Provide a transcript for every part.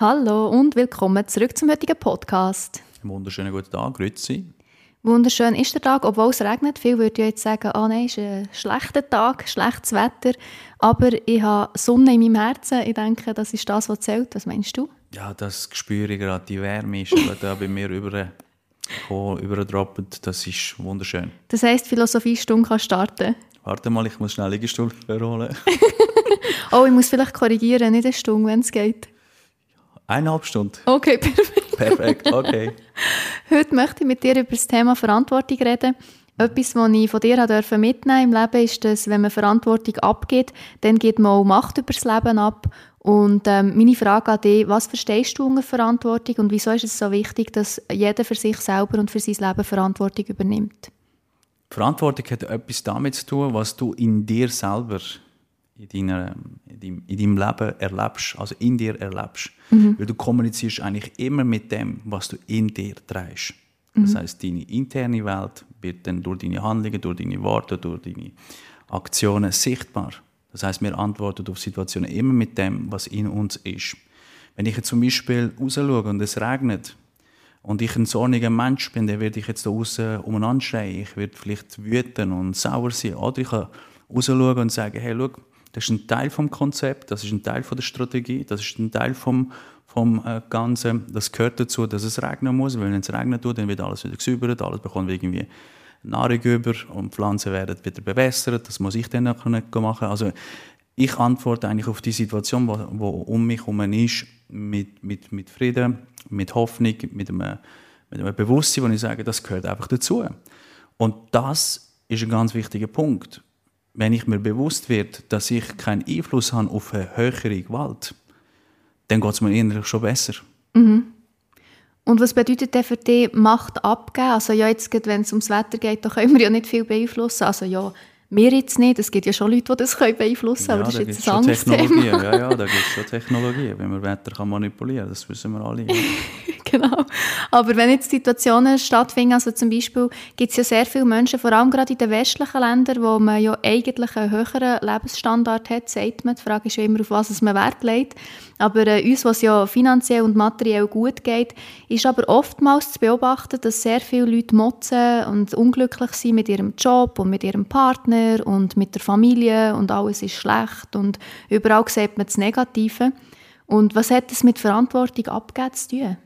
Hallo und willkommen zurück zum heutigen Podcast. Einen wunderschönen guten Tag, grüezi. Wunderschön ist der Tag, obwohl es regnet. Viele würden ja jetzt sagen, ah nein, es ist ein schlechter Tag, schlechtes Wetter. Aber ich habe Sonne in meinem Herzen. Ich denke, das ist das, was zählt. Was meinst du? Ja, das spüre ich gerade. Die Wärme ist da bei mir über überdroppt. Das ist wunderschön. Das heisst, Philosophiestunde kann starten? Warte mal, ich muss schnell Liegestuhl holen. oh, ich muss vielleicht korrigieren, nicht eine Stunde, wenn es geht. Eineinhalb Stunden. Okay, perfekt. Perfekt, okay. Heute möchte ich mit dir über das Thema Verantwortung reden. Etwas, was ich von dir mitnehmen im Leben, ist, dass wenn man Verantwortung abgibt, dann geht man auch Macht über das Leben ab. Und ähm, meine Frage an dich, was verstehst du unter Verantwortung und wieso ist es so wichtig, dass jeder für sich selber und für sein Leben Verantwortung übernimmt? Verantwortung hat etwas damit zu tun, was du in dir selber in, deiner, in, deinem, in deinem Leben erlebst, also in dir erlebst. Mhm. Weil du kommunizierst eigentlich immer mit dem, was du in dir trägst. Mhm. Das heißt, deine interne Welt wird dann durch deine Handlungen, durch deine Worte, durch deine Aktionen sichtbar. Das heißt, wir antworten auf Situationen immer mit dem, was in uns ist. Wenn ich jetzt zum Beispiel raus schaue und es regnet und ich ein zorniger Mensch bin, dann werde ich jetzt da draußen umeinander schreien. Ich werde vielleicht wüten und sauer sein. Oder ich kann raus schauen und sagen, hey, schau, das ist ein Teil vom Konzept, das ist ein Teil von der Strategie, das ist ein Teil vom, vom äh, Ganzen. Das gehört dazu, dass es regnen muss, weil wenn es regnen tut, dann wird alles wieder gesäubert, alles bekommt irgendwie Nahrung über und Pflanzen werden wieder bewässert. Das muss ich dann nicht machen. Also ich antworte eigentlich auf die Situation, wo um mich herum ist, mit, mit, mit Frieden, mit Hoffnung, mit einem, mit einem Bewusstsein, wo ich sage, das gehört einfach dazu. Und das ist ein ganz wichtiger Punkt wenn ich mir bewusst wird, dass ich keinen Einfluss habe auf eine höhere Gewalt, dann geht es mir innerlich schon besser. Mhm. Und was bedeutet denn für dich Macht abgeben? Also ja, jetzt, wenn es ums Wetter geht, da können wir ja nicht viel beeinflussen. Also ja, wir jetzt nicht. Es gibt ja schon Leute, die das beeinflussen können, aber ja, das ist jetzt ein anderes Thema. Ja, ja, da gibt es schon Technologie, wenn man Wetter kann manipulieren kann. Das wissen wir alle. genau. Aber wenn jetzt Situationen stattfinden, also zum Beispiel gibt es ja sehr viele Menschen, vor allem gerade in den westlichen Ländern, wo man ja eigentlich einen höheren Lebensstandard hat, sagt man. Die Frage ist ja immer, auf was man Wert legt. Aber äh, uns, was ja finanziell und materiell gut geht, ist aber oftmals zu beobachten, dass sehr viele Leute motzen und unglücklich sind mit ihrem Job und mit ihrem Partner und mit der Familie und alles ist schlecht und überall sieht man das Negative. Und was hat das mit Verantwortung abgeben zu tun?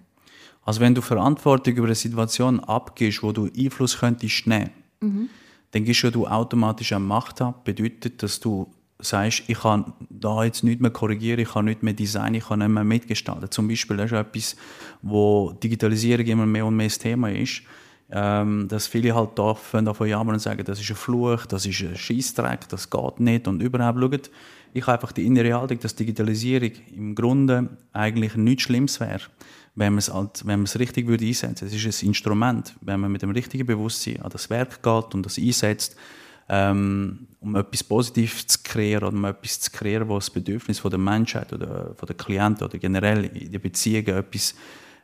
Also wenn du Verantwortung über eine Situation abgibst, wo du Einfluss könntest nehmen, mhm. dann gibst du automatisch eine Macht ab. Bedeutet, dass du sagst, ich kann da jetzt nicht mehr korrigieren, ich kann nicht mehr designen, ich kann nicht mehr mitgestalten. Zum Beispiel, das ist etwas, wo Digitalisierung immer mehr und mehr das Thema ist, ähm, dass viele halt da davon jammern und sagen, das ist ein Fluch, das ist ein Scheißdreck, das geht nicht und überhaupt schaut, ich habe einfach die innere Haltung, dass Digitalisierung im Grunde eigentlich nichts Schlimmes wäre, wenn man es halt, wenn man es richtig würde einsetzen. Es ist ein Instrument, wenn man mit dem richtigen Bewusstsein an das Werk geht und das einsetzt, ähm, um etwas Positives zu kreieren oder um etwas zu kreieren, was das Bedürfnis von der Menschheit oder von der Klienten oder generell in den Beziehungen etwas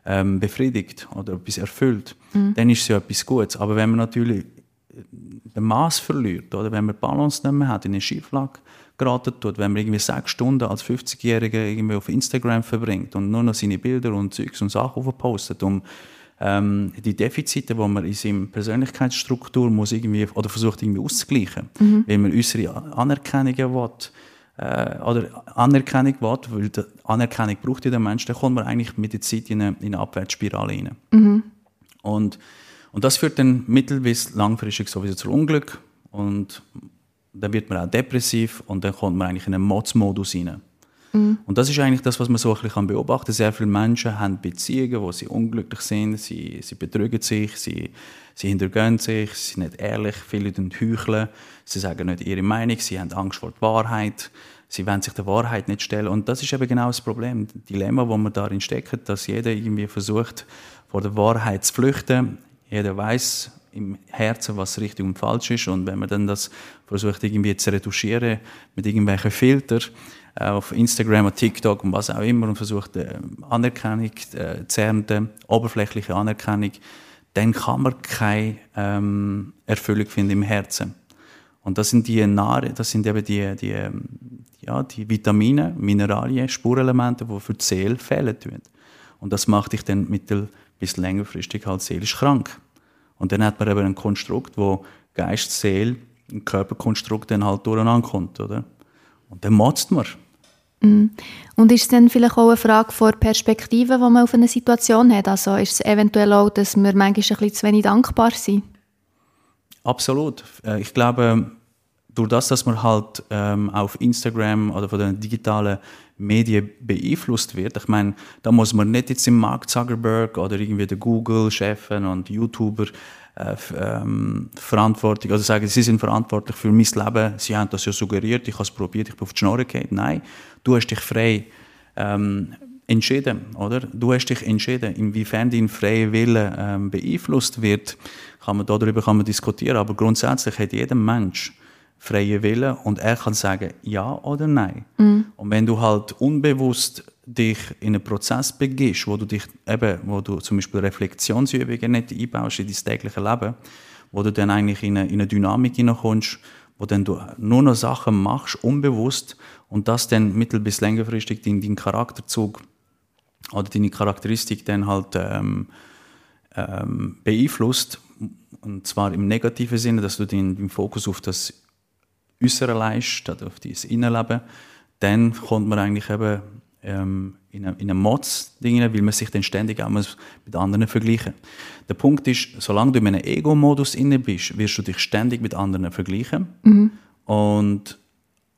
ähm, befriedigt oder etwas erfüllt, mhm. dann ist es ja etwas Gutes. Aber wenn man natürlich den Maß verliert oder wenn man die Balance nicht mehr hat, in eine Schieflage geraten tut, wenn man irgendwie sechs Stunden als 50-Jähriger irgendwie auf Instagram verbringt und nur noch seine Bilder und Zeugs und Sachen postet, um ähm, die Defizite, die man in seiner Persönlichkeitsstruktur muss irgendwie, oder versucht irgendwie auszugleichen, mhm. wenn man unsere Anerkennung will, äh, oder Anerkennung will, weil die Anerkennung braucht ja der Mensch, dann kommt man eigentlich mit der Zeit in eine, in eine Abwärtsspirale rein. Mhm. Und, und das führt dann mittel- bis langfristig sowieso zu Unglück und dann wird man auch depressiv und dann kommt man eigentlich in einen Mods-Modus rein. Mhm. Und das ist eigentlich das, was man so ein bisschen beobachten kann. Sehr viele Menschen haben Beziehungen, wo sie unglücklich sind, sie, sie betrügen sich, sie, sie hintergehen sich, sie sind nicht ehrlich, viele heucheln, sie sagen nicht ihre Meinung, sie haben Angst vor der Wahrheit, sie wollen sich der Wahrheit nicht stellen. Und das ist eben genau das Problem, das Dilemma, wo man darin steckt, dass jeder irgendwie versucht, vor der Wahrheit zu flüchten. Jeder weiß im Herzen, was richtig und falsch ist. Und wenn man dann das versucht, irgendwie zu retuschieren mit irgendwelchen Filtern, äh, auf Instagram und TikTok und was auch immer und versucht, äh, Anerkennung äh, zu ernten, oberflächliche Anerkennung, dann kann man keine ähm, Erfüllung finden im Herzen. Und das sind die Nahe, das sind eben die, die, die ja, die Vitamine, Mineralien, Spurenelemente, die für die Seele fehlen. Und das macht dich dann mittel- bis längerfristig halt seelisch krank. Und dann hat man eben ein Konstrukt, wo Geist, Seele, ein Körperkonstrukt dann halt durcheinander kommt, oder? Und dann motzt man. Mm. Und ist es dann vielleicht auch eine Frage von Perspektive, die man auf eine Situation hat? Also ist es eventuell auch, dass wir manchmal ein bisschen zu wenig dankbar sind? Absolut. Äh, ich glaube, durch das, dass man halt ähm, auf Instagram oder von den digitalen Medien beeinflusst wird, ich meine, da muss man nicht jetzt im Mark Zuckerberg oder irgendwie der Google-Chefen und YouTuber äh, ähm, verantwortlich, also sagen, sie sind verantwortlich für mein Leben, sie haben das ja suggeriert, ich habe es probiert, ich bin auf die Schnur gegangen. Nein, du hast dich frei ähm, entschieden, oder? Du hast dich entschieden, inwiefern dein freier Wille ähm, beeinflusst wird, kann man darüber kann man diskutieren, aber grundsätzlich hat jeder Mensch freie Wille und er kann sagen ja oder nein. Mhm. Und wenn du halt unbewusst dich in einen Prozess begibst, wo du dich eben, wo du zum Beispiel Reflexionsübungen nicht einbaust in dein tägliche Leben, wo du dann eigentlich in eine, in eine Dynamik hineinkommst, wo dann du nur noch Sachen machst, unbewusst, und das dann mittel- bis längerfristig deinen, deinen Charakterzug oder deine Charakteristik dann halt ähm, ähm, beeinflusst, und zwar im negativen Sinne, dass du den, den Fokus auf das Äußere leist, statt auf dein Innenleben, dann kommt man eigentlich eben ähm, in einen Mods-Ding weil man sich dann ständig auch mit anderen vergleichen Der Punkt ist, solange du in einem Ego-Modus inne bist, wirst du dich ständig mit anderen vergleichen mhm. und,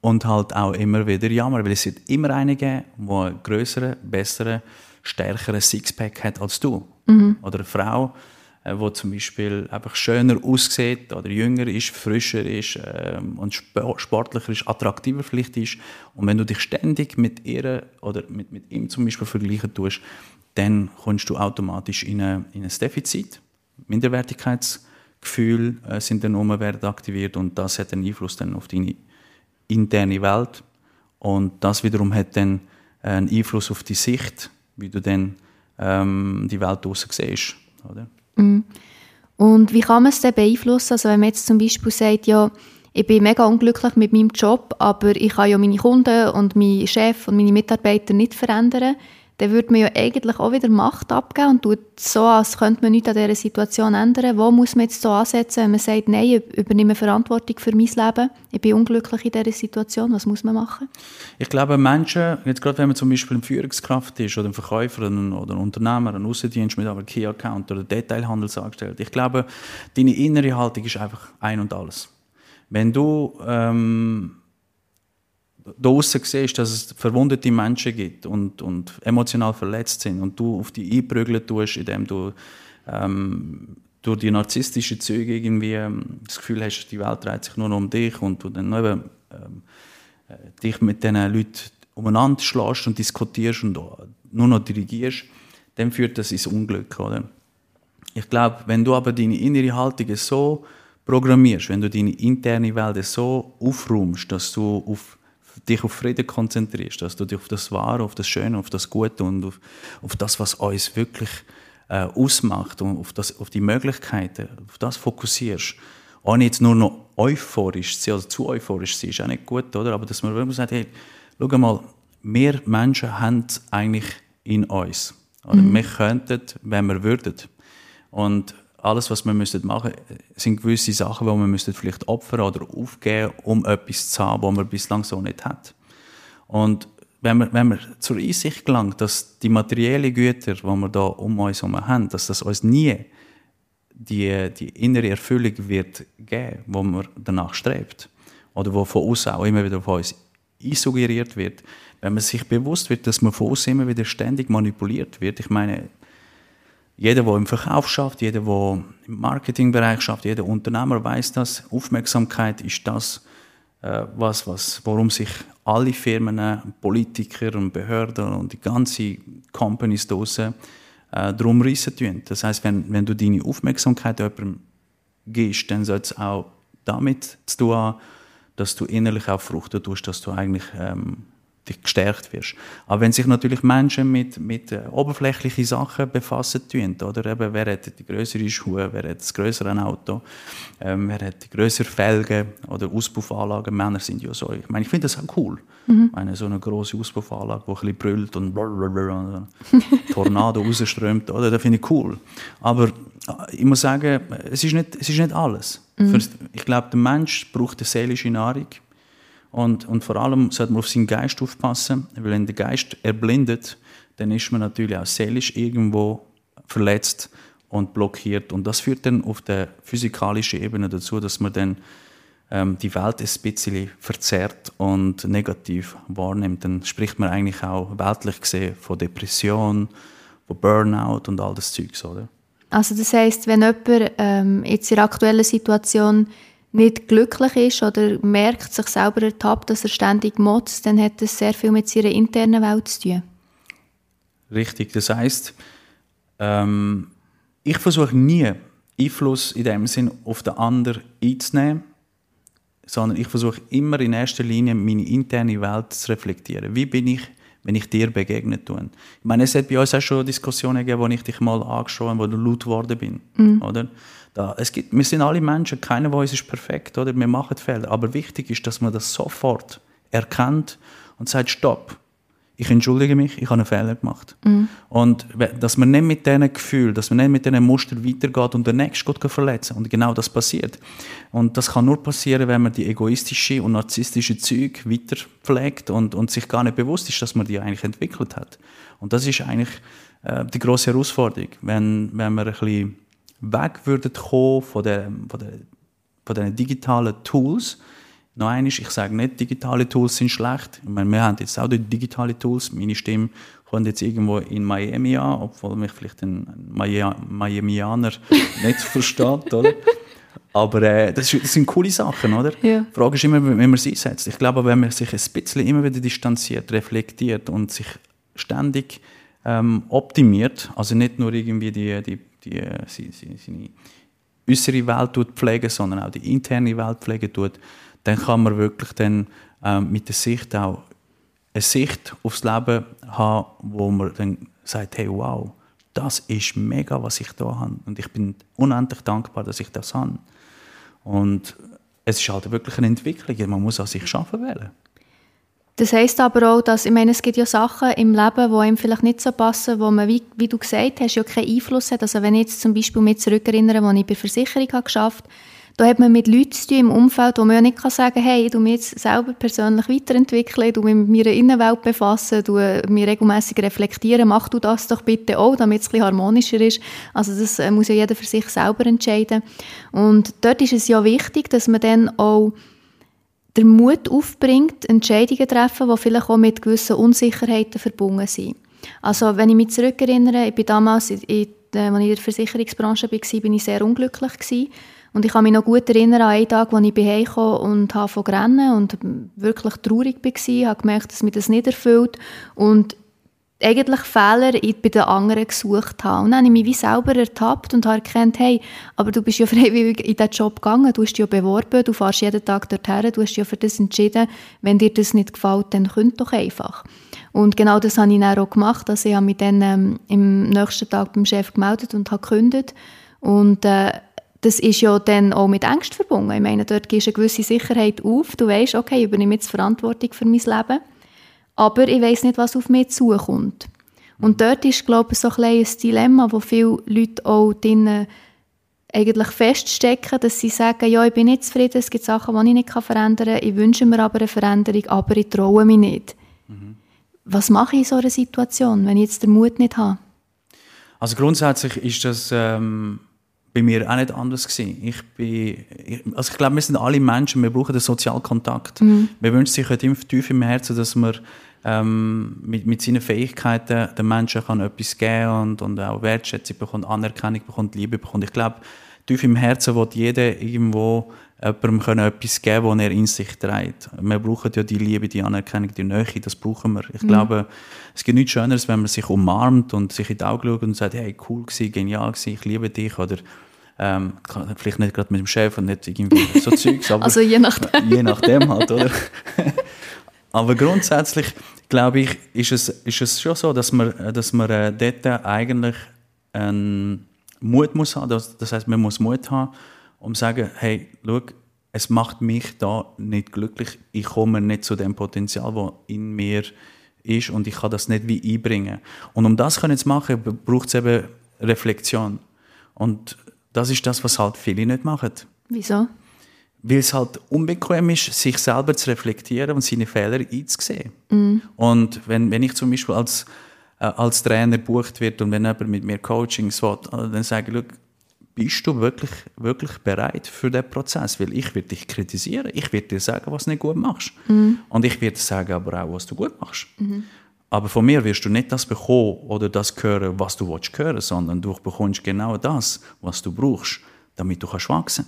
und halt auch immer wieder jammern, weil es wird immer einen geben, der einen größeren, besseren, stärkeren Sixpack hat als du. Mhm. Oder eine Frau, äh, wo zum Beispiel einfach schöner aussieht oder jünger ist, frischer ist ähm, und sportlicher ist, attraktiver vielleicht ist. Und wenn du dich ständig mit ihr oder mit, mit ihm zum Beispiel vergleichen tust, dann kommst du automatisch in, eine, in ein Defizit. Minderwertigkeitsgefühle äh, sind dann um, werden aktiviert und das hat einen Einfluss dann auf deine interne Welt. Und das wiederum hat dann einen Einfluss auf die Sicht, wie du dann ähm, die Welt draussen siehst. Oder? Mhm. Und wie kann man es denn beeinflussen? Also wenn man jetzt zum Beispiel sagt, ja, ich bin mega unglücklich mit meinem Job, aber ich kann ja meine Kunden und meinen Chef und meine Mitarbeiter nicht verändern, dann würde man ja eigentlich auch wieder Macht abgeben und tut so, als könnte man nichts an dieser Situation ändern. Wo muss man jetzt so ansetzen, wenn man sagt, nein, ich übernehme Verantwortung für mein Leben, ich bin unglücklich in dieser Situation, was muss man machen? Ich glaube, Menschen, jetzt gerade wenn man zum Beispiel eine Führungskraft ist oder ein Verkäufer oder ein Unternehmer, ein Außendienst mit einem Key-Account oder Detailhandelsangestellt, ich glaube, deine innere Haltung ist einfach ein und alles. Wenn du ähm, draußen siehst, dass es verwundete Menschen gibt und, und emotional verletzt sind und du auf die einprügeln tust, indem du ähm, durch die narzisstische Züge irgendwie ähm, das Gefühl hast, die Welt dreht sich nur noch um dich und du dann eben, ähm, äh, dich mit diesen Leuten umeinander schlägst und diskutierst und nur noch dirigierst, dann führt das ins Unglück. Oder? Ich glaube, wenn du aber deine innere Haltung so programmierst, wenn du deine interne Welt so aufräumst, dass du auf dich auf Frieden konzentrierst, dass du dich auf das Wahre, auf das Schöne, auf das Gute und auf, auf das, was uns wirklich äh, ausmacht und auf, das, auf die Möglichkeiten, auf das fokussierst. Ohne jetzt nur noch euphorisch zu sein, also zu euphorisch zu sein, ist auch nicht gut, oder? Aber dass man wirklich sagt, hey, schau mal, wir Menschen haben es eigentlich in uns. Oder mhm. wir könnten, wenn wir würden. Und alles, was wir müssen machen sind gewisse Sachen, die wir müssen vielleicht opfern oder aufgeben, um etwas zu haben, was man bislang so nicht hat. Und wenn man, wenn man zur Einsicht gelangt, dass die materiellen Güter, die wir da um uns herum haben, dass das uns nie die, die innere Erfüllung wird geben, wo man danach strebt, oder wo von außen auch immer wieder von uns einsuggeriert wird, wenn man sich bewusst wird, dass man von außen immer wieder ständig manipuliert wird. Ich meine, jeder, der im Verkauf schafft, jeder, der im Marketingbereich schafft, jeder Unternehmer weiß das. Aufmerksamkeit ist das, äh, was, was, worum sich alle Firmen, Politiker und Behörden und die ganzen Companies draussen äh, darum reissen tun. Das heißt, wenn, wenn du deine Aufmerksamkeit jemandem gibst, dann soll es auch damit zu tun haben, dass du innerlich auch fruchten tust, dass du eigentlich ähm, dich gestärkt wirst. Aber wenn sich natürlich Menschen mit, mit äh, oberflächlichen Sachen befassen tun, oder eben, wer hat die größere Schuhe, wer hat das größere Auto, ähm, wer hat die größere Felgen oder Auspuffanlagen, Männer sind ja so. Ich meine, ich finde das auch cool. Mhm. Ich meine, so eine große Auspuffanlage, die ein bisschen brüllt und Tornado rausströmt, oder? Das finde ich cool. Aber äh, ich muss sagen, es ist nicht, es ist nicht alles. Mhm. ich glaube, der Mensch braucht eine seelische Nahrung. Und, und vor allem sollte man auf seinen Geist aufpassen, weil wenn der Geist erblindet, dann ist man natürlich auch seelisch irgendwo verletzt und blockiert. Und das führt dann auf der physikalischen Ebene dazu, dass man dann ähm, die Welt ein bisschen verzerrt und negativ wahrnimmt. Dann spricht man eigentlich auch weltlich gesehen von Depression, von Burnout und all das Zeugs, oder? Also das heißt, wenn jemand ähm, jetzt in der aktuellen Situation nicht glücklich ist oder merkt, sich selber ertappt, dass er ständig motzt, dann hat das sehr viel mit seiner internen Welt zu tun. Richtig, das heißt, ähm, ich versuche nie Einfluss in dem Sinn auf den anderen einzunehmen, sondern ich versuche immer in erster Linie meine interne Welt zu reflektieren. Wie bin ich, wenn ich dir begegnet tue? Ich meine, es hat bei uns auch schon Diskussionen gegeben, wo ich dich mal angeschaut habe, wo du laut geworden bin, mhm. oder? Da, es gibt, wir sind alle Menschen, keiner von uns ist perfekt, oder? Wir machen Fehler. Aber wichtig ist, dass man das sofort erkennt und sagt, stopp, ich entschuldige mich, ich habe einen Fehler gemacht. Mhm. Und dass man nicht mit diesen Gefühlen, dass man nicht mit diesen Mustern weitergeht und den nächsten Gott verletzen Und genau das passiert. Und das kann nur passieren, wenn man die egoistische und narzisstische Züge weiter pflegt und, und sich gar nicht bewusst ist, dass man die eigentlich entwickelt hat. Und das ist eigentlich äh, die große Herausforderung, wenn, wenn man ein bisschen weg würden kommen von, der, von, der, von den digitalen Tools. Noch einmal, ich sage nicht, digitale Tools sind schlecht. Ich meine, wir haben jetzt auch die digitale Tools. Meine Stimme kommt jetzt irgendwo in Miami an, obwohl mich vielleicht ein Miamianer nicht versteht, oder? Aber äh, das, das, sind coole Sachen, oder? Ja. Die Frage ist immer, wie man sie einsetzt. Ich glaube, wenn man sich ein bisschen immer wieder distanziert, reflektiert und sich ständig ähm, optimiert, also nicht nur irgendwie die, die die, äh, seine äußere Welt pflegen, sondern auch die interne Welt pflegen tut, dann kann man wirklich dann ähm, mit der Sicht auch eine Sicht aufs Leben haben, wo man dann sagt, hey, wow, das ist mega, was ich da habe. Und ich bin unendlich dankbar, dass ich das habe. Und es ist halt wirklich eine Entwicklung. Man muss an sich schaffen wollen. Das heisst aber auch, dass, ich meine, es gibt ja Sachen im Leben, die einem vielleicht nicht so passen, wo man, wie, wie du gesagt hast, ja keinen Einfluss hat. Also wenn ich jetzt zum Beispiel mich zurückerinnere, als ich bei Versicherung habe geschafft da hat man mit Leuten zu tun im Umfeld, wo man ja nicht sagen kann, hey, ich mich jetzt selber persönlich weiterentwickeln, ich mich mit meiner Innenwelt befassen, mich regelmäßig reflektieren, mach du das doch bitte auch, damit es ein bisschen harmonischer ist. Also das äh, muss ja jeder für sich selber entscheiden. Und dort ist es ja wichtig, dass man dann auch der Mut aufbringt, Entscheidungen zu treffen, die vielleicht auch mit gewissen Unsicherheiten verbunden sind. Also wenn ich mich zurückerinnere, ich bin damals, in, in, äh, als ich in der Versicherungsbranche war, bin ich sehr unglücklich gewesen. Und ich kann mich noch gut erinnern an einen Tag, als ich heimkam und habe von rennen und wirklich traurig war, habe gemerkt, dass mich das nicht erfüllt und eigentlich Fehler bei den anderen gesucht habe. Und dann habe ich mich wie selber ertappt und habe erkannt, hey, aber du bist ja freiwillig in diesen Job gegangen, du hast dich ja beworben, du fährst jeden Tag dorthin, du hast dich ja für das entschieden. Wenn dir das nicht gefällt, dann könnt doch einfach. Und genau das habe ich dann auch gemacht. Also ich habe mich dann ähm, im nächsten Tag beim Chef gemeldet und habe gekündigt. Und äh, das ist ja dann auch mit Angst verbunden. Ich meine, dort gehst du eine gewisse Sicherheit auf. Du weißt, okay, ich übernehme jetzt Verantwortung für mein Leben aber ich weiß nicht, was auf mich zukommt. Und dort ist, glaube ich, so ein, ein Dilemma, wo viele Leute auch drinnen eigentlich feststecken, dass sie sagen, ja, ich bin nicht zufrieden, es gibt Sachen, die ich nicht verändern kann, ich wünsche mir aber eine Veränderung, aber ich traue mich nicht. Mhm. Was mache ich in so einer Situation, wenn ich jetzt den Mut nicht habe? Also grundsätzlich ist das ähm, bei mir auch nicht anders gewesen. Ich bin, also ich glaube, wir sind alle Menschen, wir brauchen den Sozialkontakt. Mhm. Wir wünschen sich halt immer tief im Herzen, dass wir ähm, mit, mit seinen Fähigkeiten den Menschen kann etwas geben und, und auch Wertschätzung bekommt, Anerkennung bekommt, Liebe bekommt. Ich glaube, tief im Herzen will jeder irgendwo jemandem können etwas geben was er in sich trägt. Wir brauchen ja die Liebe, die Anerkennung, die Nähe, das brauchen wir. Ich mhm. glaube, es gibt nichts Schöneres, wenn man sich umarmt und sich in die Augen schaut und sagt, hey, cool gewesen, genial gewesen, ich liebe dich oder ähm, vielleicht nicht gerade mit dem Chef und nicht irgendwie so Zeugs, aber also je nachdem. je nachdem halt, oder? Aber grundsätzlich glaube ich, ist es, ist es schon so, dass man, dass man äh, dort eigentlich einen Mut muss haben. Das, das heißt, man muss Mut haben, um zu sagen, hey, schau, es macht mich da nicht glücklich. Ich komme nicht zu dem Potenzial, das in mir ist und ich kann das nicht wie einbringen. Und um das können zu machen, braucht es eben Reflexion. Und das ist das, was halt viele nicht machen. Wieso? Weil es halt unbequem ist, sich selber zu reflektieren und seine Fehler einzusehen. Mm. Und wenn, wenn ich zum Beispiel als, äh, als Trainer bucht wird und wenn jemand mit mir Coachings will, dann sage ich, bist du wirklich, wirklich bereit für den Prozess? Weil ich werde dich kritisieren, ich werde dir sagen, was du nicht gut machst. Mhm. Und ich werde sagen aber auch, was du gut machst. Mhm. Aber von mir wirst du nicht das bekommen oder das hören, was du willst hören, sondern du bekommst genau das, was du brauchst, damit du kannst wachsen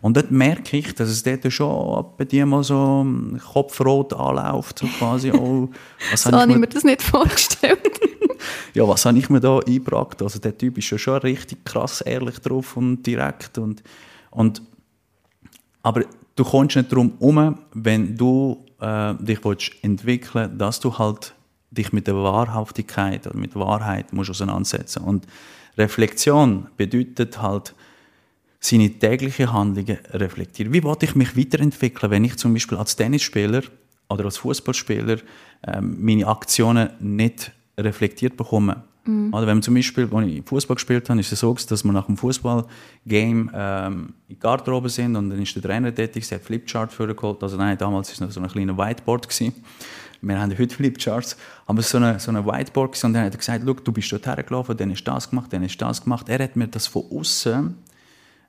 und dort merke ich, dass es dort schon bei dir mal so kopfrot anläuft, so quasi, oh, was so habe ich mir das nicht vorgestellt. Ja, was habe ich mir da eingebracht? Also der Typ ist ja schon richtig krass ehrlich drauf und direkt und, und aber du kommst nicht darum herum, wenn du äh, dich willst entwickeln dass du halt dich mit der Wahrhaftigkeit oder mit Wahrheit musst auseinandersetzen und Reflexion bedeutet halt seine täglichen Handlungen reflektieren. Wie wollte ich mich weiterentwickeln, wenn ich zum Beispiel als Tennisspieler oder als Fußballspieler ähm, meine Aktionen nicht reflektiert bekomme? Mhm. Oder wenn man zum Beispiel, als ich Fußball gespielt habe, ist es so, dass wir nach dem Fußballgame ähm, in Garderobe sind und dann ist der Trainer tätig, sie hat Flipchart vorgeholt. Also nein, damals war es noch so ein kleiner Whiteboard. Gewesen. Wir haben heute Flipcharts, aber so eine, so eine Whiteboard gewesen, und dann hat er gesagt, du bist dort hergelaufen, dann ist das gemacht, dann ist das gemacht. Er hat mir das von außen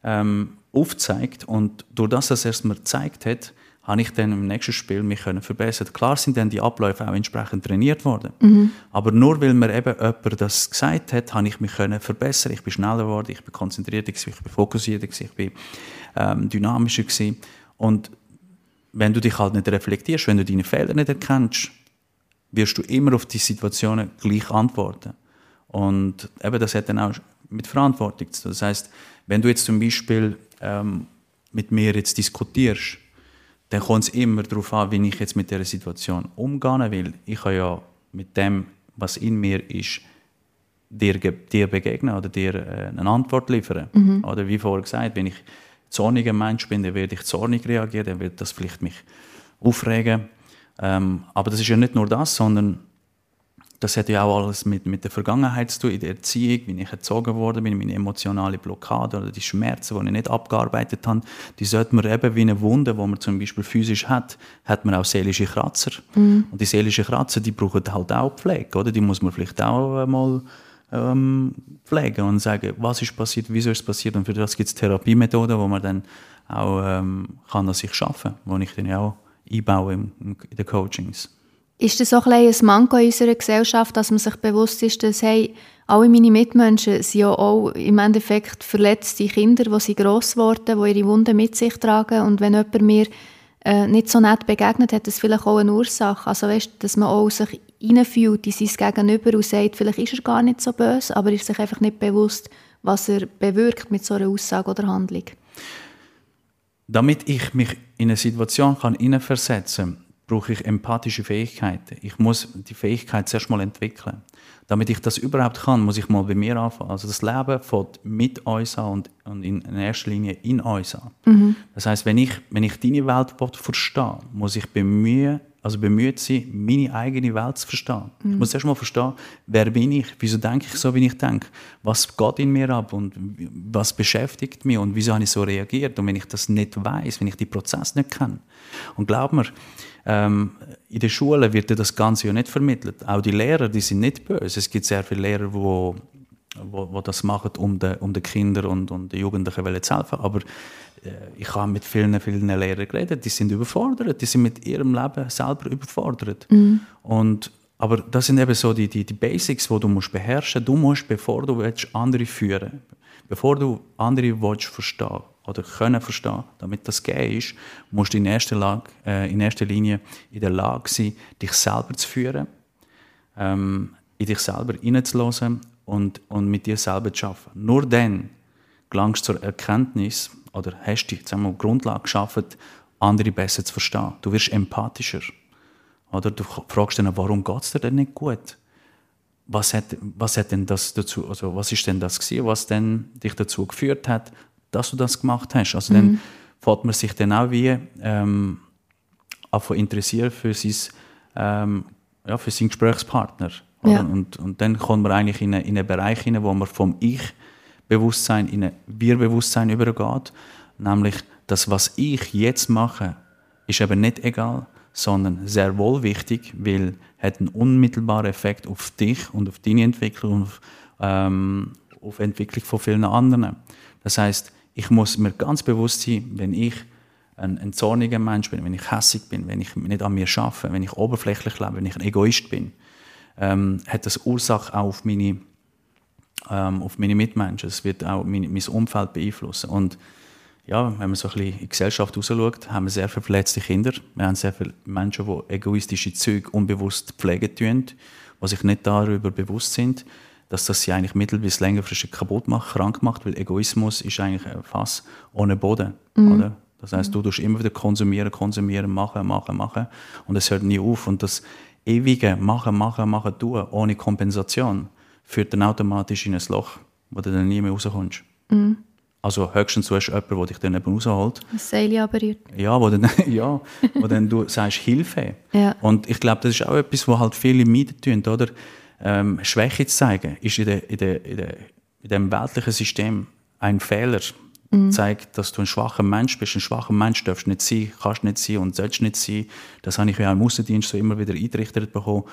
ähm, aufzeigt und durch das, dass er es mir gezeigt hat, habe ich dann im nächsten Spiel mich können verbessern. Klar sind dann die Abläufe auch entsprechend trainiert worden, mhm. aber nur weil mir eben jemand das gesagt hat, habe ich mich können verbessern. Ich bin schneller geworden, ich bin konzentrierter ich bin fokussierter ich bin ähm, dynamischer gewesen. und wenn du dich halt nicht reflektierst, wenn du deine Fehler nicht erkennst, wirst du immer auf die Situationen gleich antworten. Und eben das hat dann auch mit Verantwortung zu tun. Das heißt, wenn du jetzt zum Beispiel ähm, mit mir jetzt diskutierst, dann kommt es immer darauf an, wie ich jetzt mit der Situation umgehen will. Ich kann ja mit dem, was in mir ist, dir, dir begegnen oder dir äh, eine Antwort liefern. Mhm. Oder wie vorher gesagt, wenn ich zorniger Mensch bin, dann werde ich zornig reagieren, dann wird das vielleicht mich aufregen. Ähm, aber das ist ja nicht nur das, sondern das hat ja auch alles mit, mit der Vergangenheit zu tun, in der Erziehung, wie ich erzogen worden bin, meine emotionale Blockade oder die Schmerzen, die ich nicht abgearbeitet habe, die sollte man eben wie eine Wunde, die man zum Beispiel physisch hat, hat man auch seelische Kratzer. Mhm. Und die seelischen Kratzer, die brauchen halt auch Pflege, oder? Die muss man vielleicht auch mal ähm, pflegen und sagen, was ist passiert, wieso ist es passiert. Und für das gibt es Therapiemethoden, wo man dann auch ähm, kann an sich schaffen kann, die ich dann auch einbaue in, in den Coachings. Ist das auch ein, ein Manko in unserer Gesellschaft, dass man sich bewusst ist, dass hey, alle meine Mitmenschen sind ja auch im Endeffekt verletzte Kinder, die sind gross geworden, die ihre Wunden mit sich tragen und wenn jemand mir äh, nicht so nett begegnet, hat das vielleicht auch eine Ursache. Also weißt, dass man auch sich reinfühlt in sein Gegenüber und sagt, vielleicht ist er gar nicht so böse, aber ist sich einfach nicht bewusst, was er bewirkt mit so einer Aussage oder Handlung. Damit ich mich in eine Situation kann hineinversetzen kann, brauche ich empathische Fähigkeiten. Ich muss die Fähigkeit zuerst mal entwickeln. Damit ich das überhaupt kann, muss ich mal bei mir anfangen. Also das Leben fängt mit uns an und, und in erster Linie in uns an. Mhm. Das heißt, wenn ich, wenn ich deine Welt verstehe, muss ich bemühen, also bemüht sein, meine eigene Welt zu verstehen. Mhm. Ich muss erst mal verstehen, wer bin ich, wieso denke ich so, wie ich denke, was geht in mir ab und was beschäftigt mich und wieso habe ich so reagiert. Und wenn ich das nicht weiß, wenn ich die Prozess nicht kenne. Und glaub mir, ähm, in der Schule wird das Ganze ja nicht vermittelt. Auch die Lehrer, die sind nicht böse. Es gibt sehr viele Lehrer, die wo, wo, das machen, um den, um den Kindern und, und den Jugendlichen zu helfen. Aber äh, ich habe mit vielen, vielen Lehrern geredet, die sind überfordert, die sind mit ihrem Leben selber überfordert. Mhm. Und, aber das sind eben so die, die, die Basics, die du musst beherrschen musst. Du musst, bevor du willst, andere führen bevor du andere willst verstehen oder können verstehen, damit das gehen ist, musst du in erster, Lage, äh, in erster Linie in der Lage sein, dich selber zu führen, ähm, in dich selber hineinzulassen und, und mit dir selber zu arbeiten. Nur dann gelangst du zur Erkenntnis oder hast die sagen wir, Grundlage geschaffen, andere besser zu verstehen. Du wirst empathischer. Oder du fragst dann, warum geht es dir denn nicht gut? Was hat, was hat denn das dazu, also was ist denn das gewesen, was denn dich dazu geführt hat, dass du das gemacht hast? Also mhm. dann fängt man sich dann auch wie ähm, interessieren für sein, ähm, ja, für seinen Gesprächspartner. Ja. Und, und dann kommt man eigentlich in, eine, in einen Bereich hinein, wo man vom Ich-Bewusstsein in ein Wir-Bewusstsein übergeht. Nämlich, das, was ich jetzt mache, ist eben nicht egal, sondern sehr wohl wichtig, weil hat einen unmittelbaren Effekt auf dich und auf deine Entwicklung und auf, ähm, auf die Entwicklung von vielen anderen. Das heißt, ich muss mir ganz bewusst sein, wenn ich ein, ein zorniger Mensch bin, wenn ich hässig bin, wenn ich nicht an mir arbeite, wenn ich oberflächlich lebe, wenn ich ein Egoist bin, ähm, hat das Ursache auch auf meine, ähm, auf meine Mitmenschen. Es wird auch mein, mein Umfeld beeinflussen. Und ja, wenn man so ein bisschen in die Gesellschaft rausschaut, haben wir sehr viele verletzte Kinder. Wir haben sehr viele Menschen, die egoistische Züge unbewusst pflegen tun, die sich nicht darüber bewusst sind, dass das sie eigentlich mittel- bis längerfristig kaputt macht, krank macht, weil Egoismus ist eigentlich ein Fass ohne Boden. Mhm. Oder? Das heißt, du tust immer wieder konsumieren, konsumieren, machen, machen, machen und es hört nie auf. Und das ewige Machen, Machen, Machen, Tun ohne Kompensation führt dann automatisch in ein Loch, wo du dann nie mehr rauskommst. Mhm. Also höchstens du hast jemanden, der dich dann eben rausholt. Ein Seil aberührt. Ja, wo dann, ja, wo dann du sagst, Hilfe. Ja. Und ich glaube, das ist auch etwas, was halt viele meiden tun, oder? Ähm, Schwäche zu zeigen, ist in, der, in, der, in, der, in dem weltlichen System ein Fehler. Mhm. Zeigt, dass du ein schwacher Mensch bist. Ein schwacher Mensch darfst nicht sein, kannst nicht sein und sollst nicht sein. Das habe ich ja im Außendienst so immer wieder eingerichtet bekommen.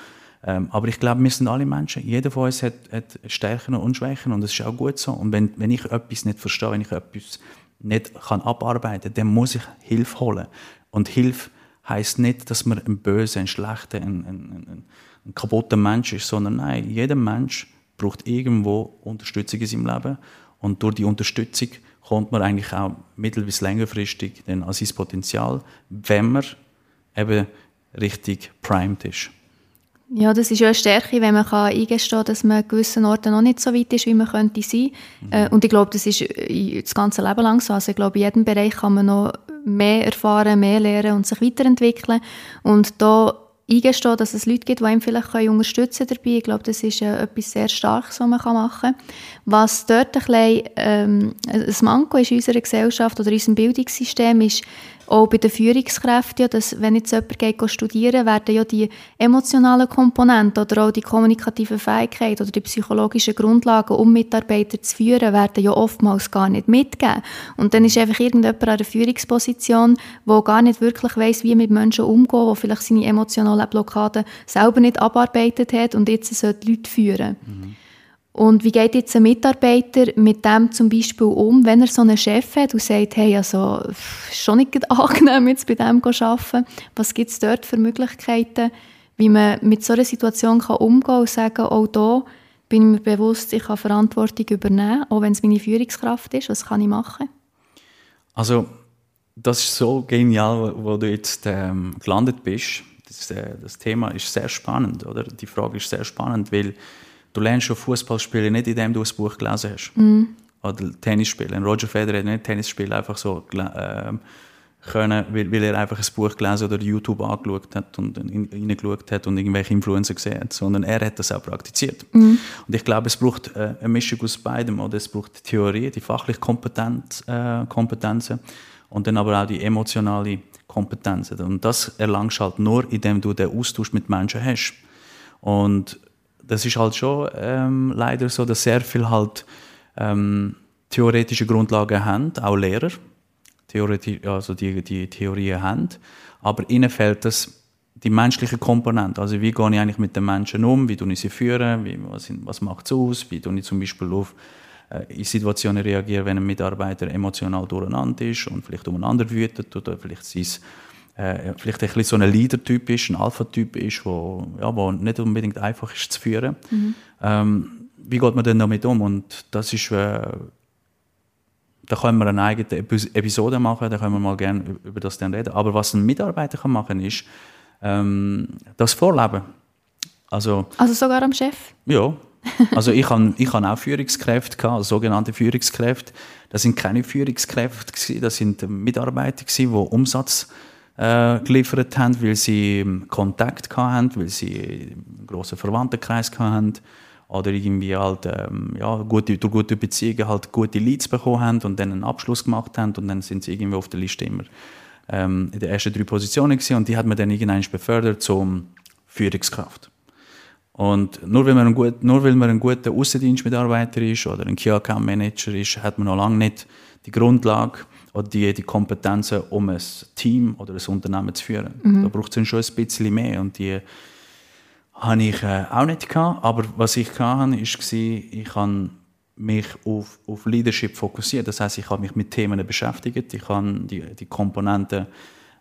Ähm, aber ich glaube, wir sind alle Menschen. Jeder von uns hat, hat Stärken und Schwächen und das ist auch gut so. Und wenn, wenn ich etwas nicht verstehe, wenn ich etwas nicht kann abarbeiten kann, dann muss ich Hilfe holen. Und Hilfe heißt nicht, dass man ein böser, ein schlechter, ein, ein, ein, ein kaputter Mensch ist, sondern nein, jeder Mensch braucht irgendwo Unterstützung in seinem Leben. Und durch die Unterstützung kommt man eigentlich auch mittel- bis längerfristig dann an sein Potenzial, wenn man eben richtig primed ist. Ja, das ist ja eine Stärke, wenn man kann eingestehen kann, dass man an gewissen Orten noch nicht so weit ist, wie man könnte sein. Mhm. Äh, und ich glaube, das ist äh, das ganze Leben lang so. Also ich glaube, in jedem Bereich kann man noch mehr erfahren, mehr lernen und sich weiterentwickeln. Und da eingestehen, dass es Leute gibt, die einem vielleicht unterstützen dabei. Ich glaube, das ist äh, etwas sehr Starkes, was man machen kann. Was dort ein bisschen ähm, ein Manko ist in unserer Gesellschaft oder in unserem Bildungssystem ist, auch bei den Führungskräften, ja, dass, wenn jetzt jemand geht studieren werden ja die emotionalen Komponenten oder auch die kommunikativen Fähigkeiten oder die psychologischen Grundlagen, um Mitarbeiter zu führen, werden ja oftmals gar nicht mitgegeben. Und dann ist einfach irgendjemand an der Führungsposition, der gar nicht wirklich weiß, wie mit Menschen umgehen, der vielleicht seine emotionalen Blockaden selber nicht abarbeitet hat und jetzt sollte Leute führen. Mhm. Und wie geht jetzt ein Mitarbeiter mit dem zum Beispiel um, wenn er so einen Chef hat und sagt, hey, also, ist schon nicht angenehm, jetzt bei dem zu arbeiten. Was gibt es dort für Möglichkeiten, wie man mit so einer Situation kann umgehen kann und sagen, auch da bin ich mir bewusst, ich kann Verantwortung übernehmen, auch wenn es meine Führungskraft ist. Was kann ich machen? Also, das ist so genial, wo du jetzt ähm, gelandet bist. Das, äh, das Thema ist sehr spannend, oder? Die Frage ist sehr spannend, weil Du lernst schon Fußball spielen, nicht indem du ein Buch gelesen hast. Mm. Oder Tennis spielen. Roger Federer hat nicht Tennis spielen einfach so äh, können, weil, weil, er einfach ein Buch gelesen oder YouTube angeschaut hat und reingeschaut hat und irgendwelche Influencer gesehen hat, sondern er hat das auch praktiziert. Mm. Und ich glaube, es braucht äh, eine Mischung aus beidem. Oder es braucht Theorie, die fachliche Kompetenz, äh, Kompetenzen und dann aber auch die emotionale Kompetenzen. Und das erlangst du halt nur, indem du den Austausch mit Menschen hast. Und das ist halt schon ähm, leider so, dass sehr viel halt ähm, theoretische Grundlagen haben, auch Lehrer, Theorie, also die, die Theorien haben, aber ihnen fehlt das die menschliche Komponente. Also wie gehe ich eigentlich mit den Menschen um, wie tue ich sie führen, wie, was, was macht es aus, wie tue ich zum Beispiel auf äh, in Situationen reagieren, wenn ein Mitarbeiter emotional durcheinander ist und vielleicht umeinander wütet oder vielleicht sein äh, vielleicht ein bisschen so ein Leader-Typ ist, ein Alpha-Typ ist, wo, ja, wo nicht unbedingt einfach ist zu führen. Mhm. Ähm, wie geht man denn damit um? Und das ist, äh, da können wir eine eigene Episode machen, da können wir mal gerne über das dann reden. Aber was ein Mitarbeiter kann machen ist, ähm, das Vorleben. Also, also sogar am Chef? Ja. Also ich habe ich hab auch Führungskräfte gehabt, also sogenannte Führungskräfte. Das sind keine Führungskräfte, das sind Mitarbeiter, die Umsatz äh, geliefert haben, weil sie Kontakt hatten, weil sie einen grossen Verwandtenkreis hatten oder irgendwie halt ähm, ja, gute, durch gute Beziehungen halt gute Leads bekommen haben und dann einen Abschluss gemacht haben und dann sind sie irgendwie auf der Liste immer ähm, in den ersten drei Positionen gewesen und die hat man dann irgendwann befördert zum Führungskraft. Und nur weil man ein, gut, nur weil man ein guter Außendienstmitarbeiter ist oder ein Key Account Manager ist, hat man noch lange nicht die Grundlage oder die, die Kompetenzen, um ein Team oder ein Unternehmen zu führen. Mhm. Da braucht es schon ein bisschen mehr und die habe ich äh, auch nicht gehabt. Aber was ich hatte, war, ich habe mich auf, auf Leadership fokussiert. Das heißt, ich habe mich mit Themen beschäftigt, ich habe die, die Komponenten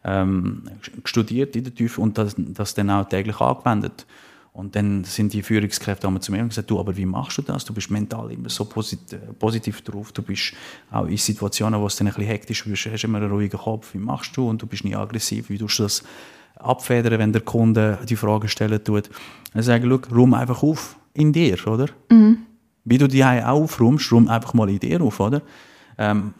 ähm, studiert in der Tiefe und das, das dann auch täglich angewendet. Und dann sind die Führungskräfte einmal zu mir und gesagt, du, aber wie machst du das? Du bist mental immer so positiv, positiv drauf. Du bist auch in Situationen, wo es dann ein bisschen hektisch ist, hast immer einen ruhigen Kopf. Wie machst du? Und du bist nie aggressiv. Wie tust du das abfedern, wenn der Kunde die Frage stellen tut? Dann sage ich, schau, räum einfach auf in dir, oder? Mhm. Wie du die auch aufräumst, räum einfach mal in dir auf, oder? Ähm,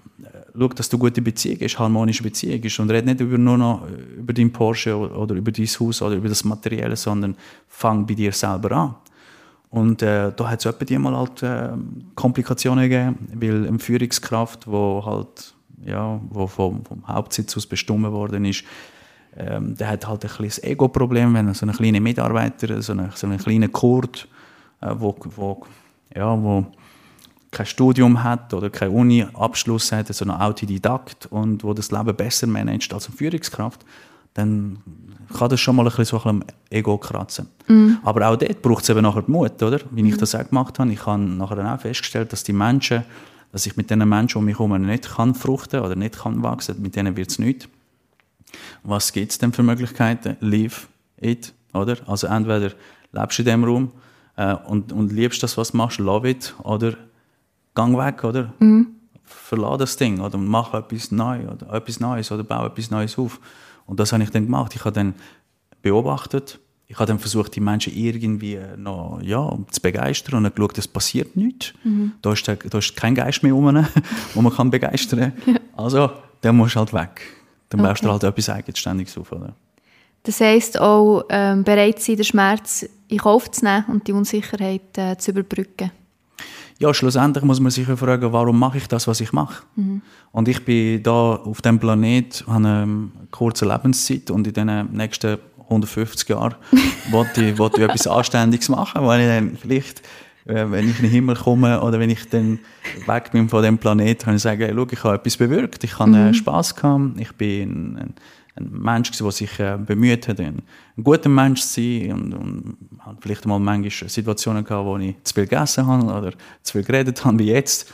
schau, dass du gute Beziehung hast, harmonische Beziehung hast und red nicht über, nur noch über dein Porsche oder über dein Haus oder über das Materielle, sondern fang bei dir selber an. Und äh, da hat es etwa die mal halt äh, Komplikationen gegeben, weil eine Führungskraft, wo halt ja, wo vom, vom Hauptsitz aus bestimmt worden ist, ähm, der hat halt ein kleines Ego-Problem, wenn so einen kleinen Mitarbeiter, so einen, so einen kleinen Kurd, äh, wo, wo, ja, wo kein Studium hat oder keinen Uni-Abschluss hat, so ein Autodidakt und wo das Leben besser managt als eine Führungskraft, dann kann das schon mal ein bisschen so ein bisschen Ego kratzen. Mm. Aber auch dort braucht es eben nachher Mut, oder? Wie mm. ich das auch gemacht habe. Ich habe nachher auch festgestellt, dass die Menschen, dass ich mit den Menschen um mich herum nicht kann fruchten oder nicht kann wachsen, mit denen wird es nicht. Was gibt es denn für Möglichkeiten? Live it, oder? Also entweder lebst du in dem Raum äh, und, und liebst das, was du machst, love it, oder gang weg, oder? Mhm. Verlass das Ding oder mach etwas Neues oder etwas Neues oder baue etwas Neues auf. Und das habe ich dann gemacht. Ich habe dann beobachtet, ich habe dann versucht, die Menschen irgendwie noch ja, zu begeistern und dann geschaut, es passiert nichts. Mhm. Da, ist der, da ist kein Geist mehr rum, wo man kann begeistern kann. Also, der muss halt weg. Dann okay. baust du halt etwas Eigenständiges auf. Oder? Das heisst auch, ähm, bereit sein, den Schmerz in Kauf zu nehmen und die Unsicherheit äh, zu überbrücken ja, schlussendlich muss man sich fragen, warum mache ich das, was ich mache. Mhm. Und ich bin da auf dem Planet, habe eine kurze Lebenszeit und in den nächsten 150 Jahren wollte ich, wollte ich etwas Anständiges machen, weil ich dann vielleicht, äh, wenn ich in den Himmel komme oder wenn ich dann weg bin von dem Planet, kann ich sagen, hey, schau, ich habe etwas bewirkt, ich habe mhm. Spaß gehabt, ich bin ein, ein Mensch, der sich äh, bemüht hat, ein, ein guter Mensch zu sein und, und hat vielleicht mal manchmal Situationen gehabt, wo ich zu viel gegessen habe oder zu viel geredet habe wie jetzt.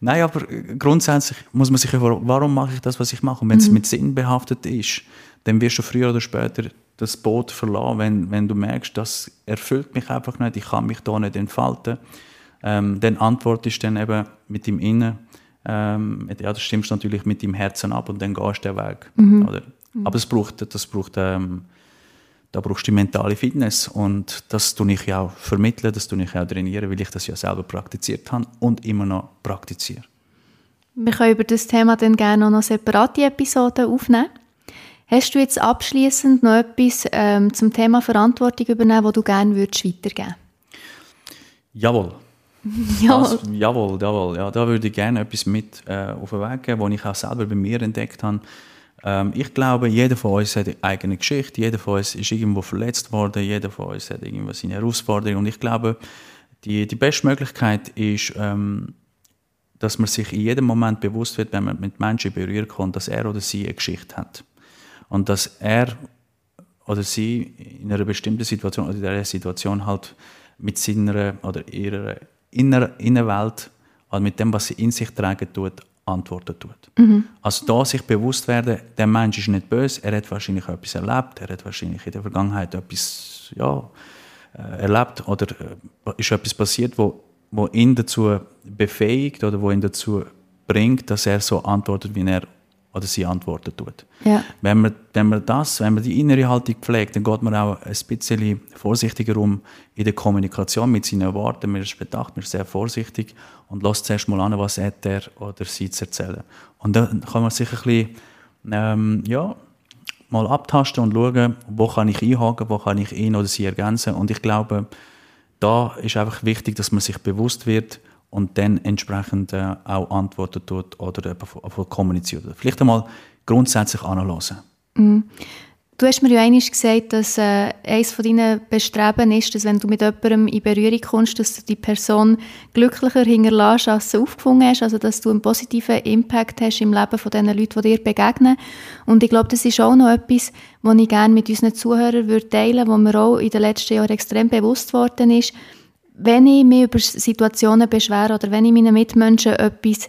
Nein, aber grundsätzlich muss man sich fragen, warum mache ich das, was ich mache? Und wenn es mhm. mit Sinn behaftet ist, dann wirst du früher oder später das Boot verlassen, wenn, wenn du merkst, das erfüllt mich einfach nicht, ich kann mich da nicht entfalten. Ähm, dann antwortest du dann eben mit dem Innen, ähm, ja, das stimmst natürlich mit dem Herzen ab und dann gehst du den Weg. Mhm. Oder? Mhm. Aber es braucht, das braucht, ähm, da brauchst du die mentale Fitness und das tue ich ja auch vermitteln, das tue ich auch trainieren, weil ich das ja selber praktiziert habe und immer noch praktiziere. Wir können über das Thema dann gerne noch separate Episoden aufnehmen. Hast du jetzt abschließend noch etwas ähm, zum Thema Verantwortung übernehmen, wo du gerne würdest weitergeben? Jawohl. jawohl. Das, jawohl, jawohl. Ja, da würde ich gerne etwas mit äh, auf den Weg geben, was ich auch selber bei mir entdeckt habe. Ähm, ich glaube, jeder von uns hat eine eigene Geschichte, jeder von uns ist irgendwo verletzt worden, jeder von uns hat irgendwo seine Herausforderung. Und ich glaube, die, die beste Möglichkeit ist, ähm, dass man sich in jedem Moment bewusst wird, wenn man mit Menschen berühren kommt, dass er oder sie eine Geschichte hat. Und dass er oder sie in einer bestimmten Situation oder in dieser Situation halt mit seiner oder ihrer inneren Innenwelt, also mit dem, was sie in sich tragen tut, antworten tut. Mhm. Also da sich bewusst werden, der Mensch ist nicht böse, er hat wahrscheinlich etwas erlebt, er hat wahrscheinlich in der Vergangenheit etwas ja, äh, erlebt oder äh, ist etwas passiert, wo, wo ihn dazu befähigt oder wo ihn dazu bringt, dass er so antwortet, wie er oder sie antworten tut. Ja. Wenn, man, wenn man das, wenn man die innere Haltung pflegt, dann geht man auch ein bisschen vorsichtiger um in der Kommunikation mit seinen Worten. Man ist bedacht, man ist sehr vorsichtig und lässt zuerst mal an, was er oder sie zu erzählen. Und dann kann man sich ein bisschen, ähm, ja, mal abtasten und schauen, wo kann ich einhaken, wo kann ich ihn oder sie ergänzen. Und ich glaube, da ist einfach wichtig, dass man sich bewusst wird und dann entsprechend äh, auch antworten tut oder kommuniziert. Vielleicht einmal grundsätzlich anhören. Mm. Du hast mir ja einmal gesagt, dass äh, eines von deinen Bestreben ist, dass wenn du mit jemandem in Berührung kommst, dass du die Person glücklicher hinterlässt, als du aufgefunden hast, also dass du einen positiven Impact hast im Leben von den Leuten, die dir begegnen. Und ich glaube, das ist auch noch etwas, was ich gerne mit unseren Zuhörern würde teilen würde, was mir auch in den letzten Jahren extrem bewusst worden ist. Wenn ich mich über Situationen beschwere oder wenn ich meinen Mitmenschen etwas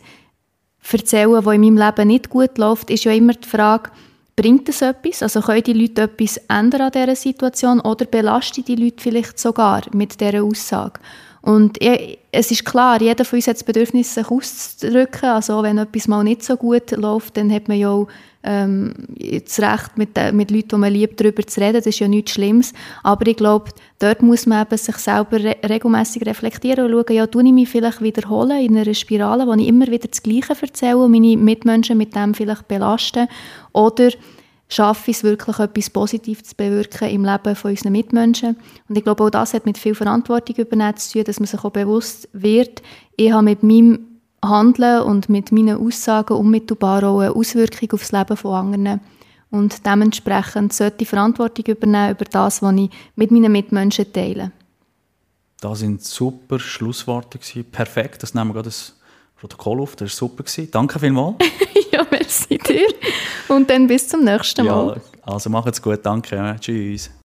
erzähle, was in meinem Leben nicht gut läuft, ist ja immer die Frage, Bringt es etwas? Also können die Leute etwas ändern an dieser Situation oder belasten die Leute vielleicht sogar mit dieser Aussage? Und es ist klar, jeder von uns hat das Bedürfnis, sich auszudrücken. Also wenn etwas mal nicht so gut läuft, dann hat man ja auch ähm, das Recht, mit, mit Leuten, die man liebt, darüber zu reden. Das ist ja nichts Schlimmes. Aber ich glaube, dort muss man eben sich selber re regelmäßig reflektieren und schauen, ja, tue ich mich vielleicht wiederholen in einer Spirale, wo ich immer wieder das Gleiche erzähle und meine Mitmenschen mit dem vielleicht belasten. Oder schaffe ich es wirklich, etwas Positives zu bewirken im Leben von unseren Mitmenschen. Und ich glaube, auch das hat mit viel Verantwortung übernehmen zu tun, dass man sich auch bewusst wird, ich habe mit meinem Handeln und mit meinen Aussagen unmittelbar auch eine Auswirkung auf das Leben von anderen. Und dementsprechend sollte ich Verantwortung übernehmen über das, was ich mit meinen Mitmenschen teile. Das sind super Schlussworte. Perfekt, das nehmen wir gerade Protokoll auf. Das war super. Danke vielmals. ja, merci dir. Und dann bis zum nächsten Mal. Ja, also macht's gut. Danke. Tschüss.